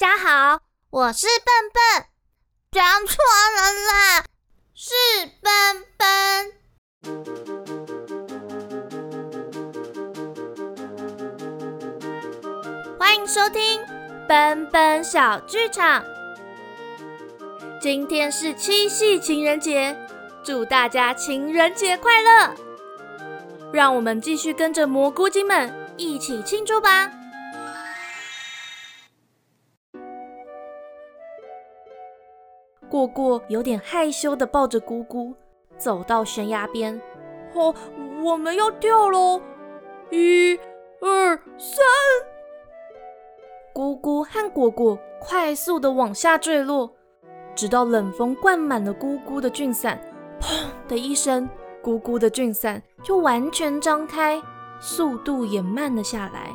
大家好，我是笨笨，讲错了啦，是笨笨。欢迎收听笨笨小剧场。今天是七夕情人节，祝大家情人节快乐！让我们继续跟着蘑菇精们一起庆祝吧。果果有点害羞的抱着姑姑，走到悬崖边。哦，我们要跳喽！一、二、三。姑姑和果果快速的往下坠落，直到冷风灌满了姑姑的菌伞，砰的一声，姑姑的菌伞就完全张开，速度也慢了下来。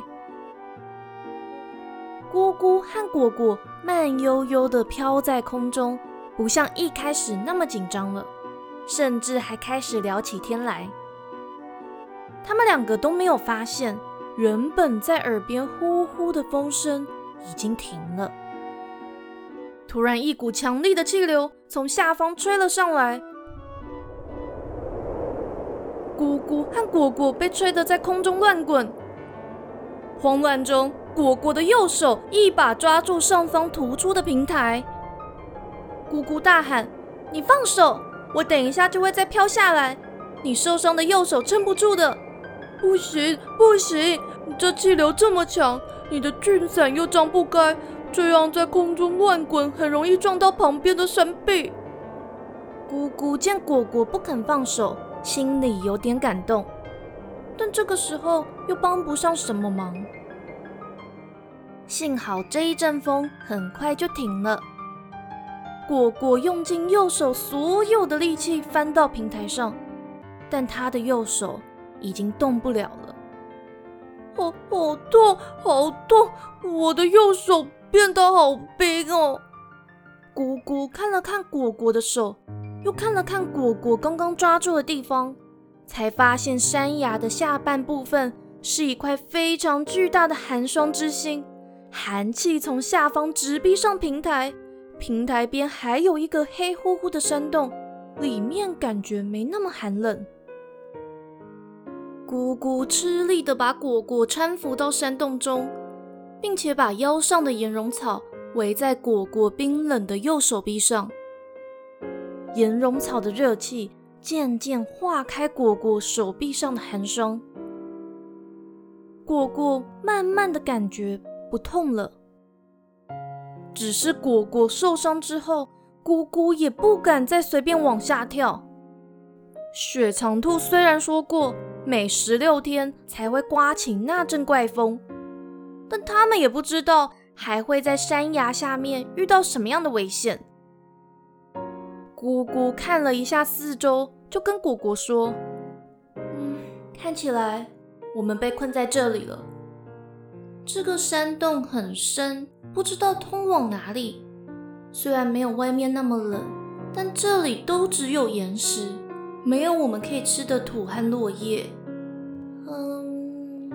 姑姑和果果慢悠悠的飘在空中。不像一开始那么紧张了，甚至还开始聊起天来。他们两个都没有发现，原本在耳边呼呼的风声已经停了。突然，一股强力的气流从下方吹了上来，姑姑和果果被吹得在空中乱滚。慌乱中，果果的右手一把抓住上方突出的平台。姑姑大喊：“你放手！我等一下就会再飘下来。你受伤的右手撑不住的。”“不行，不行！这气流这么强，你的菌伞又张不开，这样在空中乱滚，很容易撞到旁边的山壁。”姑姑见果果不肯放手，心里有点感动，但这个时候又帮不上什么忙。幸好这一阵风很快就停了。果果用尽右手所有的力气翻到平台上，但他的右手已经动不了了。好，好痛，好痛！我的右手变得好冰哦。姑姑看了看果果的手，又看了看果果刚刚抓住的地方，才发现山崖的下半部分是一块非常巨大的寒霜之心，寒气从下方直逼上平台。平台边还有一个黑乎乎的山洞，里面感觉没那么寒冷。姑姑吃力的把果果搀扶到山洞中，并且把腰上的岩绒草围在果果冰冷的右手臂上。岩绒草的热气渐渐化开果果手臂上的寒霜，果果慢慢的感觉不痛了。只是果果受伤之后，姑姑也不敢再随便往下跳。雪长兔虽然说过每十六天才会刮起那阵怪风，但他们也不知道还会在山崖下面遇到什么样的危险。姑姑看了一下四周，就跟果果说：“嗯，看起来我们被困在这里了。这个山洞很深。”不知道通往哪里。虽然没有外面那么冷，但这里都只有岩石，没有我们可以吃的土和落叶。嗯，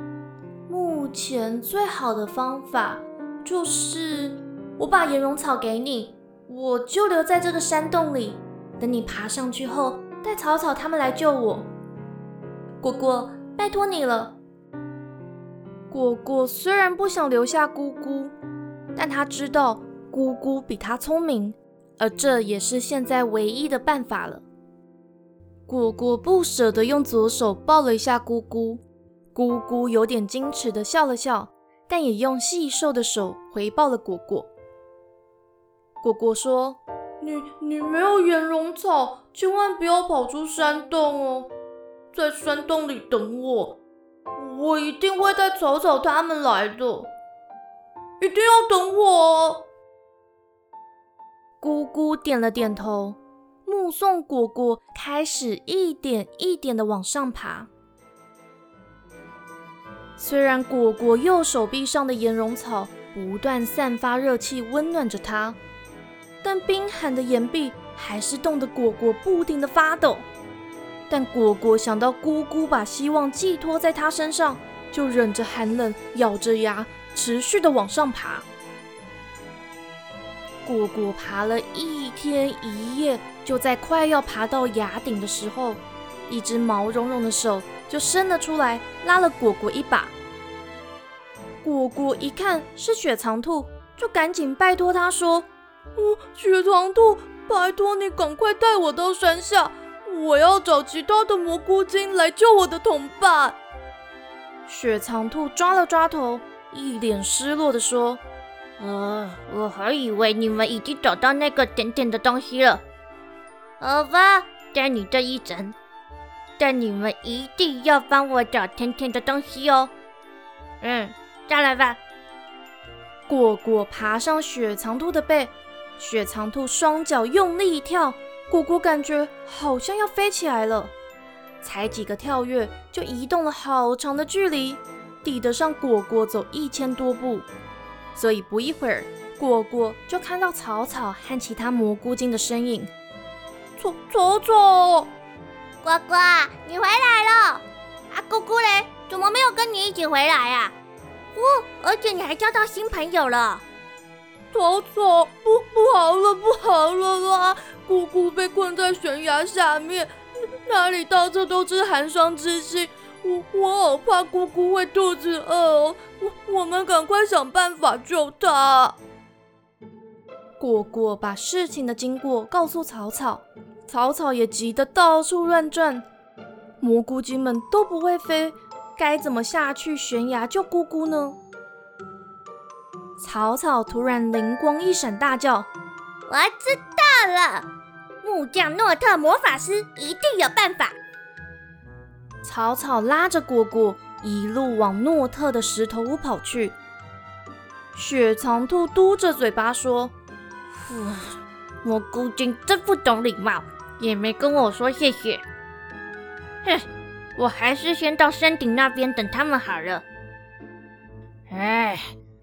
目前最好的方法就是我把岩溶草给你，我就留在这个山洞里，等你爬上去后，带草草他们来救我。果果，拜托你了。果果虽然不想留下姑姑。但他知道姑姑比他聪明，而这也是现在唯一的办法了。果果不舍得用左手抱了一下姑姑，姑姑有点矜持的笑了笑，但也用细瘦的手回报了果果。果果说：“你你没有岩绒草，千万不要跑出山洞哦，在山洞里等我，我一定会带草草他们来的。”一定要等我。姑姑点了点头，目送果果开始一点一点的往上爬。虽然果果右手臂上的岩绒草不断散发热气，温暖着它，但冰寒的岩壁还是冻得果果不停的发抖。但果果想到姑姑把希望寄托在他身上，就忍着寒冷，咬着牙。持续的往上爬，果果爬了一天一夜，就在快要爬到崖顶的时候，一只毛茸茸的手就伸了出来，拉了果果一把。果果一看是雪藏兔，就赶紧拜托他说：“嗯，雪藏兔，拜托你赶快带我到山下，我要找其他的蘑菇精来救我的同伴。”雪藏兔抓了抓头，一脸失落的说。呃，我还以为你们已经找到那个点点的东西了。好吧，带你这一整，但你们一定要帮我找甜甜的东西哦。嗯，下来吧。果果爬上雪藏兔的背，雪藏兔双脚用力一跳，果果感觉好像要飞起来了，才几个跳跃就移动了好长的距离，抵得上果果走一千多步。所以不一会儿，果果就看到草草和其他蘑菇精的身影。草草草，果果，你回来了！啊，姑姑嘞，怎么没有跟你一起回来呀？哦，而且你还交到新朋友了。草草，不不好了，不好了啦！姑姑被困在悬崖下面，哪里到处都是寒霜之气。我我好怕姑姑会肚子饿哦，我我们赶快想办法救她。果果把事情的经过告诉草草，草草也急得到处乱转。蘑菇精们都不会飞，该怎么下去悬崖救姑姑呢？草草突然灵光一闪，大叫：“我知道了，木匠诺特魔法师一定有办法。”草草拉着果果一路往诺特的石头屋跑去。雪藏兔嘟着嘴巴说：“蘑菇精真不懂礼貌，也没跟我说谢谢。哼，我还是先到山顶那边等他们好了。哎，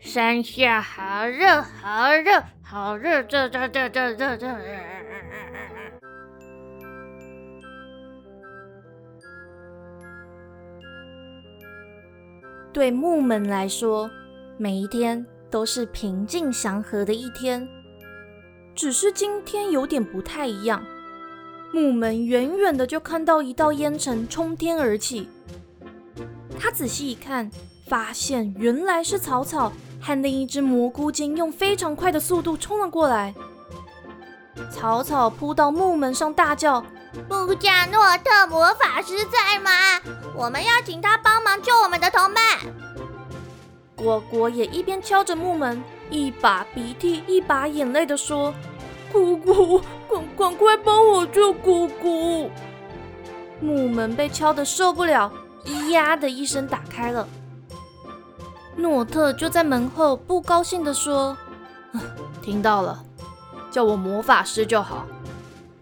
山下好热，好热，好热，这这这这这这。”对木门来说，每一天都是平静祥和的一天。只是今天有点不太一样。木门远远的就看到一道烟尘冲天而起，他仔细一看，发现原来是草草和另一只蘑菇精用非常快的速度冲了过来。草草扑到木门上，大叫：“布加诺特魔法师在吗？我们要请他帮忙救我们的同伴。”果果也一边敲着木门，一把鼻涕一把眼泪的说：“姑姑，赶赶快帮我救姑姑！”木门被敲得受不了，咿呀的一声打开了。诺特就在门后不高兴的说：“听到了。”叫我魔法师就好，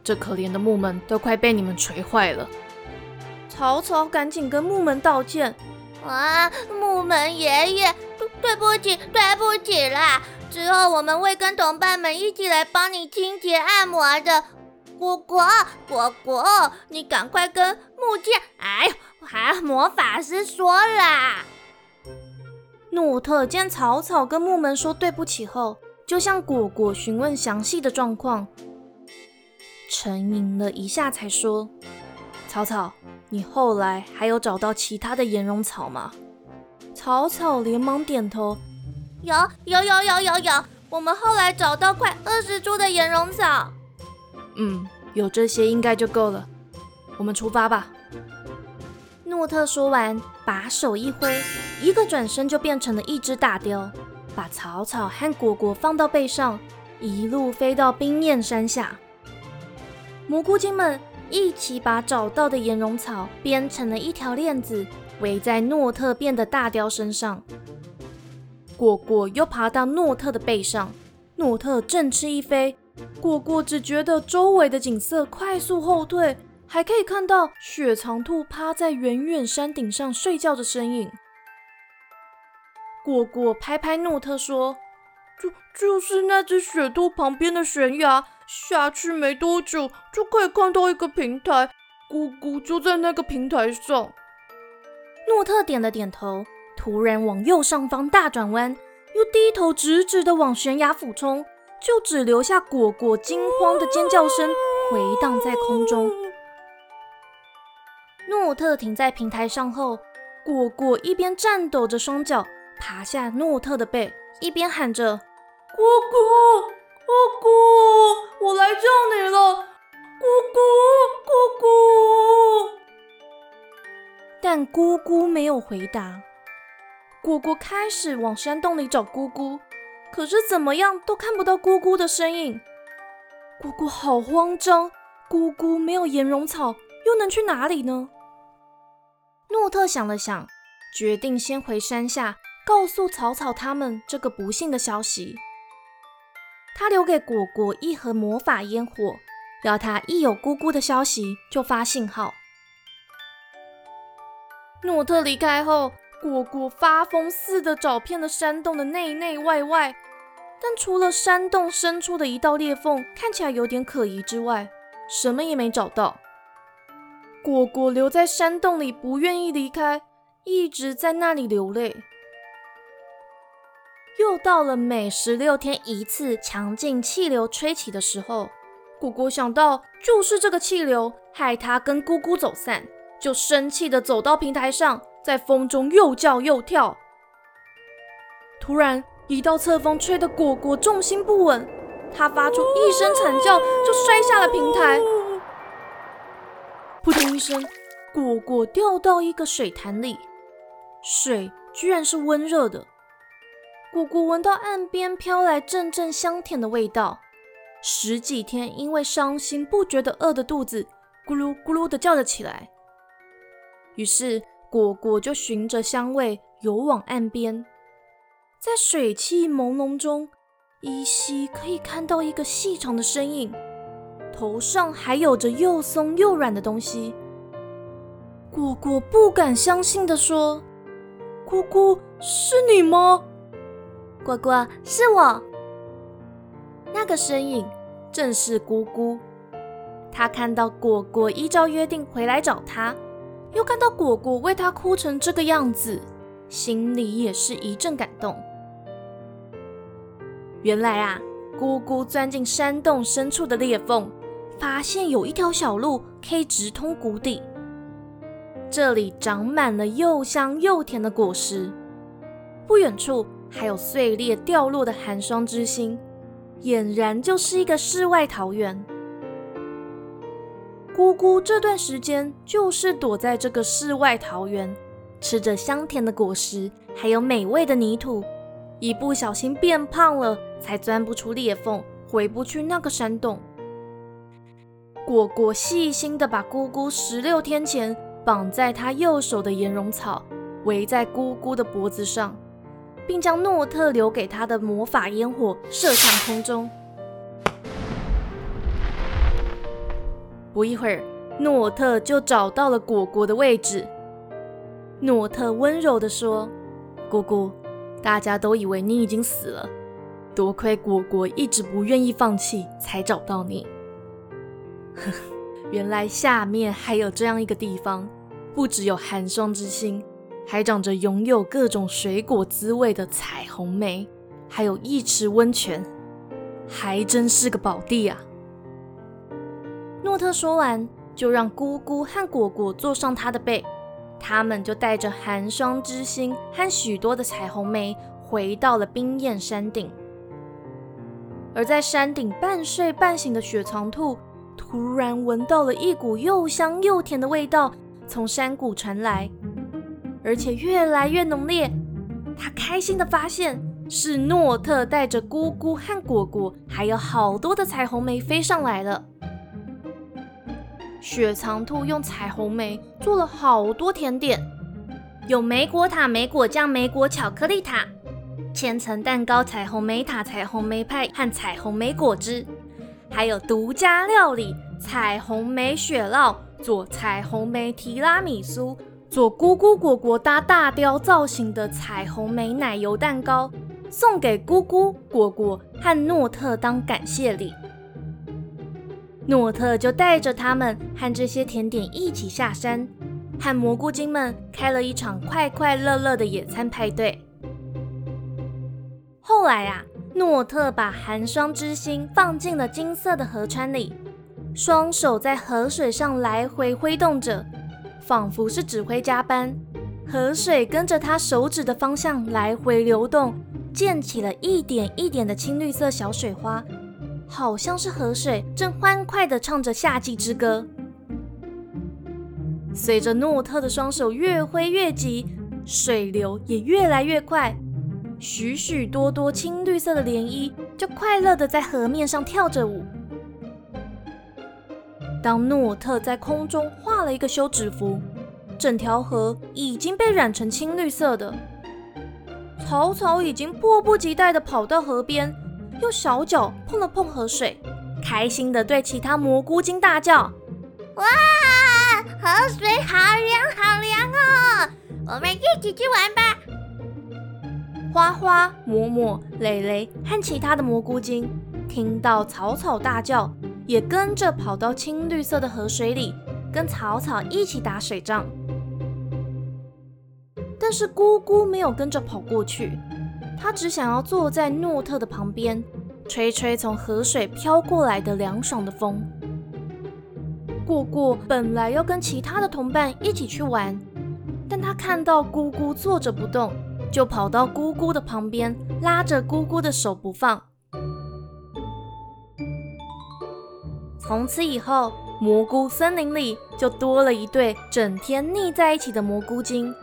这可怜的木门都快被你们锤坏了。草草赶紧跟木门道歉。啊，木门爷爷，对不起，对不起啦！之后我们会跟同伴们一起来帮你清洁按摩的。果果，果果，你赶快跟木匠，哎呦，还魔法师说啦。诺特见草草跟木门说对不起后。就向果果询问详细的状况，沉吟了一下，才说：“草草，你后来还有找到其他的岩绒草吗？”草草连忙点头：“有，有，有，有，有，有。我们后来找到快二十株的岩绒草。”“嗯，有这些应该就够了。我们出发吧。”诺特说完，把手一挥，一个转身就变成了一只大雕。把草草和果果放到背上，一路飞到冰面山下。蘑菇精们一起把找到的岩绒草编成了一条链子，围在诺特变的大雕身上。果果又爬到诺特的背上，诺特振翅一飞，果果只觉得周围的景色快速后退，还可以看到雪藏兔趴在远远山顶上睡觉的身影。果果拍拍诺特说：“就就是那只雪兔旁边的悬崖，下去没多久就可以看到一个平台，姑姑就在那个平台上。”诺特点了点头，突然往右上方大转弯，又低头直直的往悬崖俯冲，就只留下果果惊慌的尖叫声回荡在空中。诺特停在平台上后，果果一边颤抖着双脚爬下诺特的背，一边喊着：“果果，果果，我来救你了，果果，果果。”但姑姑没有回答。果果开始往山洞里找姑姑，可是怎么样都看不到姑姑的身影。姑姑好慌张，姑姑没有岩溶草，又能去哪里呢？诺特想了想，决定先回山下告诉草草他们这个不幸的消息。他留给果果一盒魔法烟火，要他一有姑姑的消息就发信号。诺特离开后。果果发疯似的找遍了山洞的内内外外，但除了山洞深处的一道裂缝看起来有点可疑之外，什么也没找到。果果留在山洞里，不愿意离开，一直在那里流泪。又到了每十六天一次强劲气流吹起的时候，果果想到就是这个气流害他跟姑姑走散，就生气的走到平台上。在风中又叫又跳，突然一道侧风吹得果果重心不稳，他发出一声惨叫，就摔下了平台。扑通一声，果果掉到一个水潭里，水居然是温热的。果果闻到岸边飘来阵阵香甜的味道，十几天因为伤心不觉得饿的肚子咕噜咕噜的叫了起来，于是。果果就循着香味游往岸边，在水汽朦胧中，依稀可以看到一个细长的身影，头上还有着又松又软的东西。果果不敢相信的说：“姑姑，是你吗？”“果果，是我。”那个身影正是姑姑。她看到果果依照约定回来找她。又看到果果为他哭成这个样子，心里也是一阵感动。原来啊，姑姑钻进山洞深处的裂缝，发现有一条小路可以直通谷底。这里长满了又香又甜的果实，不远处还有碎裂掉落的寒霜之心，俨然就是一个世外桃源。姑姑这段时间就是躲在这个世外桃源，吃着香甜的果实，还有美味的泥土，一不小心变胖了，才钻不出裂缝，回不去那个山洞。果果细心的把姑姑十六天前绑在她右手的岩绒草围在姑姑的脖子上，并将诺特留给她的魔法烟火射向空中。不一会儿，诺特就找到了果果的位置。诺特温柔地说：“姑姑，大家都以为你已经死了，多亏果果一直不愿意放弃，才找到你。原来下面还有这样一个地方，不只有寒霜之心，还长着拥有各种水果滋味的彩虹梅，还有一池温泉，还真是个宝地啊！”诺特说完，就让姑姑和果果坐上他的背，他们就带着寒霜之心和许多的彩虹梅，回到了冰焰山顶。而在山顶半睡半醒的雪藏兔，突然闻到了一股又香又甜的味道从山谷传来，而且越来越浓烈。他开心的发现，是诺特带着姑姑和果果，还有好多的彩虹梅飞上来了。雪藏兔用彩虹莓做了好多甜点，有莓果塔、莓果酱、莓果巧克力塔、千层蛋糕、彩虹莓塔、彩虹莓派和彩虹莓果汁，还有独家料理彩虹莓雪酪，做彩虹莓提拉米苏，做姑姑果果搭大雕造型的彩虹莓奶油蛋糕，送给姑姑果果和诺特当感谢礼。诺特就带着他们和这些甜点一起下山，和蘑菇精们开了一场快快乐乐的野餐派对。后来啊，诺特把寒霜之心放进了金色的河川里，双手在河水上来回挥动着，仿佛是指挥家般。河水跟着他手指的方向来回流动，溅起了一点一点的青绿色小水花，好像是河水正欢快地唱着夏季之歌。随着诺特的双手越挥越急，水流也越来越快。许许多多青绿色的涟漪就快乐的在河面上跳着舞。当诺特在空中画了一个休止符，整条河已经被染成青绿色的。草草已经迫不及待的跑到河边，用小脚碰了碰河水，开心的对其他蘑菇精大叫：“哇，河水好凉好凉哦！我们一起去玩吧！”花花、嬷嬷、蕾蕾和其他的蘑菇精听到草草大叫，也跟着跑到青绿色的河水里，跟草草一起打水仗。但是姑姑没有跟着跑过去，她只想要坐在诺特的旁边，吹吹从河水飘过来的凉爽的风。过过本来要跟其他的同伴一起去玩，但他看到姑姑坐着不动。就跑到姑姑的旁边，拉着姑姑的手不放。从此以后，蘑菇森林里就多了一对整天腻在一起的蘑菇精。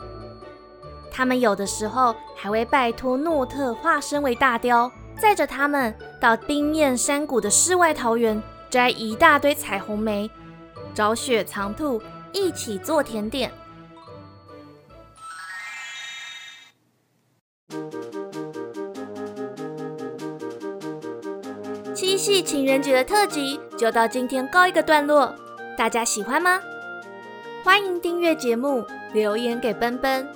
他们有的时候还会拜托诺特化身为大雕，载着他们到冰焰山谷的世外桃源，摘一大堆彩虹莓，找雪藏兔一起做甜点。系情人节的特辑就到今天告一个段落，大家喜欢吗？欢迎订阅节目，留言给奔奔，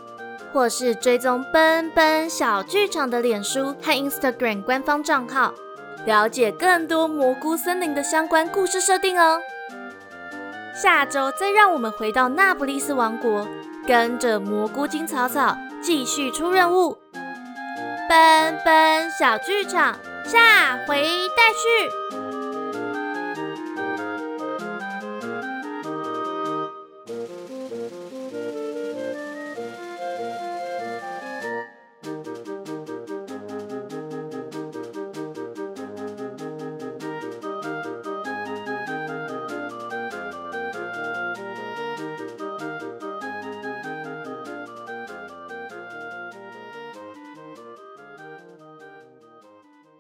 或是追踪奔奔小剧场的脸书和 Instagram 官方账号，了解更多蘑菇森林的相关故事设定哦。下周再让我们回到那不勒斯王国，跟着蘑菇精草草继续出任务。奔奔小剧场。下回待续。